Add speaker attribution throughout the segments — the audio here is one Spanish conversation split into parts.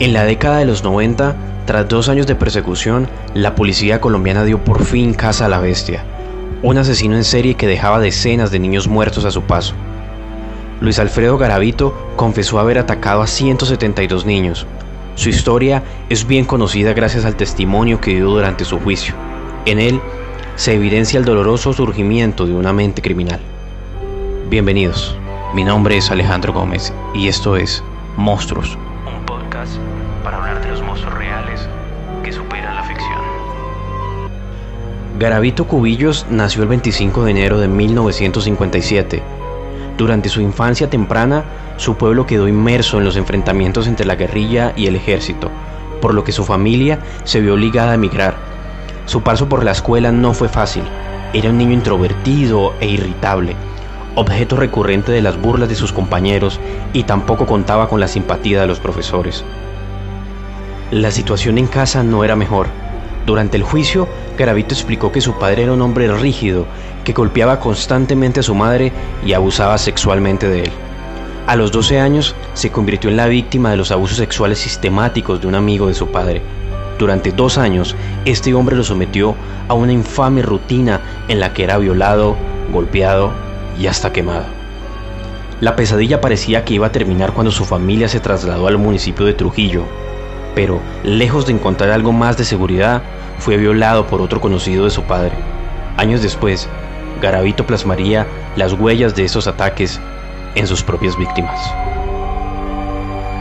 Speaker 1: En la década de los 90, tras dos años de persecución, la policía colombiana dio por fin caza a la bestia, un asesino en serie que dejaba decenas de niños muertos a su paso. Luis Alfredo Garavito confesó haber atacado a 172 niños. Su historia es bien conocida gracias al testimonio que dio durante su juicio. En él se evidencia el doloroso surgimiento de una mente criminal. Bienvenidos, mi nombre es Alejandro Gómez y esto es Monstruos, para hablar de los monstruos reales que superan la ficción. Garavito Cubillos nació el 25 de enero de 1957 durante su infancia temprana, su pueblo quedó inmerso en los enfrentamientos entre la guerrilla y el ejército, por lo que su familia se vio obligada a emigrar. Su paso por la escuela no fue fácil. Era un niño introvertido e irritable, objeto recurrente de las burlas de sus compañeros y tampoco contaba con la simpatía de los profesores. La situación en casa no era mejor. Durante el juicio, Garavito explicó que su padre era un hombre rígido que golpeaba constantemente a su madre y abusaba sexualmente de él. A los 12 años se convirtió en la víctima de los abusos sexuales sistemáticos de un amigo de su padre. Durante dos años, este hombre lo sometió a una infame rutina en la que era violado, golpeado y hasta quemado. La pesadilla parecía que iba a terminar cuando su familia se trasladó al municipio de Trujillo, pero lejos de encontrar algo más de seguridad, fue violado por otro conocido de su padre. Años después, Garavito plasmaría las huellas de esos ataques en sus propias víctimas.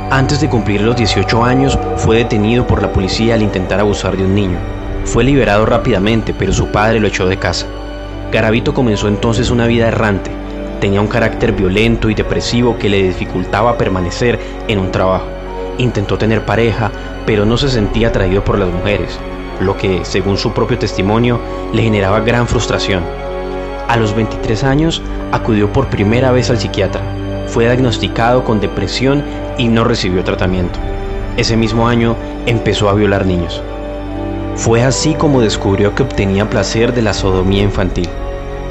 Speaker 1: Antes de cumplir los 18 años, fue detenido por la policía al intentar abusar de un niño. Fue liberado rápidamente, pero su padre lo echó de casa. Garavito comenzó entonces una vida errante. Tenía un carácter violento y depresivo que le dificultaba permanecer en un trabajo. Intentó tener pareja, pero no se sentía atraído por las mujeres, lo que, según su propio testimonio, le generaba gran frustración. A los 23 años acudió por primera vez al psiquiatra. Fue diagnosticado con depresión y no recibió tratamiento. Ese mismo año empezó a violar niños. Fue así como descubrió que obtenía placer de la sodomía infantil.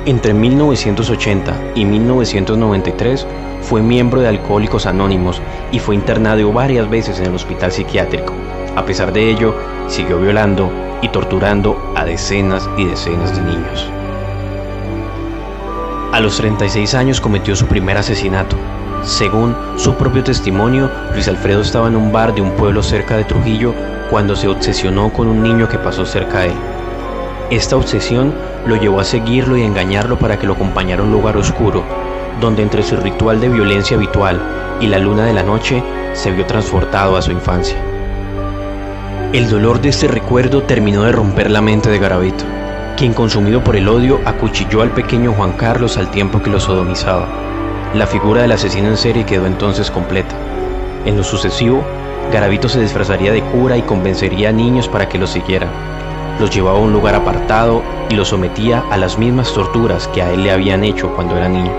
Speaker 1: Entre 1980 y 1993 fue miembro de Alcohólicos Anónimos y fue internado varias veces en el hospital psiquiátrico. A pesar de ello, siguió violando y torturando a decenas y decenas de niños. A los 36 años cometió su primer asesinato. Según su propio testimonio, Luis Alfredo estaba en un bar de un pueblo cerca de Trujillo cuando se obsesionó con un niño que pasó cerca de él. Esta obsesión lo llevó a seguirlo y engañarlo para que lo acompañara a un lugar oscuro, donde entre su ritual de violencia habitual y la luna de la noche se vio transportado a su infancia. El dolor de este recuerdo terminó de romper la mente de Garavito quien consumido por el odio acuchilló al pequeño Juan Carlos al tiempo que lo sodomizaba. La figura del asesino en serie quedó entonces completa. En lo sucesivo, Garavito se disfrazaría de cura y convencería a niños para que lo siguieran. Los llevaba a un lugar apartado y los sometía a las mismas torturas que a él le habían hecho cuando era niño.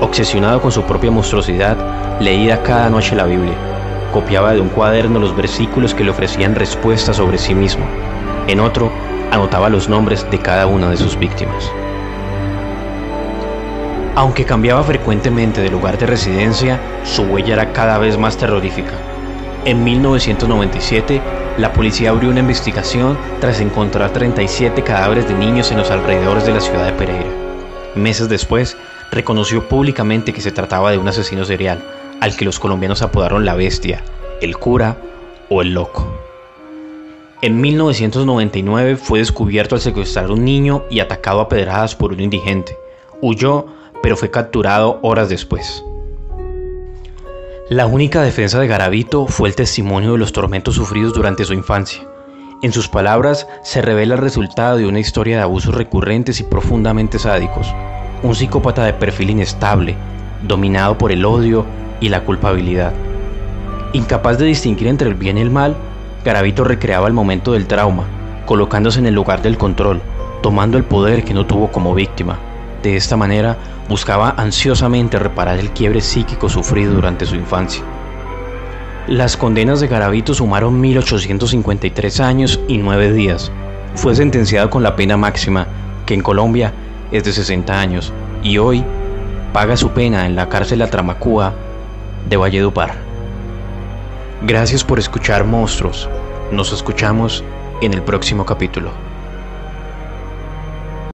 Speaker 1: Obsesionado con su propia monstruosidad, leía cada noche la Biblia. Copiaba de un cuaderno los versículos que le ofrecían respuestas sobre sí mismo. En otro, anotaba los nombres de cada una de sus víctimas. Aunque cambiaba frecuentemente de lugar de residencia, su huella era cada vez más terrorífica. En 1997, la policía abrió una investigación tras encontrar 37 cadáveres de niños en los alrededores de la ciudad de Pereira. Meses después, reconoció públicamente que se trataba de un asesino serial, al que los colombianos apodaron la bestia, el cura o el loco. En 1999 fue descubierto al secuestrar un niño y atacado a pedradas por un indigente. Huyó, pero fue capturado horas después. La única defensa de Garavito fue el testimonio de los tormentos sufridos durante su infancia. En sus palabras se revela el resultado de una historia de abusos recurrentes y profundamente sádicos. Un psicópata de perfil inestable, dominado por el odio y la culpabilidad. Incapaz de distinguir entre el bien y el mal, Garavito recreaba el momento del trauma, colocándose en el lugar del control, tomando el poder que no tuvo como víctima. De esta manera, buscaba ansiosamente reparar el quiebre psíquico sufrido durante su infancia. Las condenas de Garavito sumaron 1853 años y 9 días. Fue sentenciado con la pena máxima, que en Colombia es de 60 años, y hoy paga su pena en la cárcel La Tramacúa de Valledupar. Gracias por escuchar monstruos. Nos escuchamos en el próximo capítulo.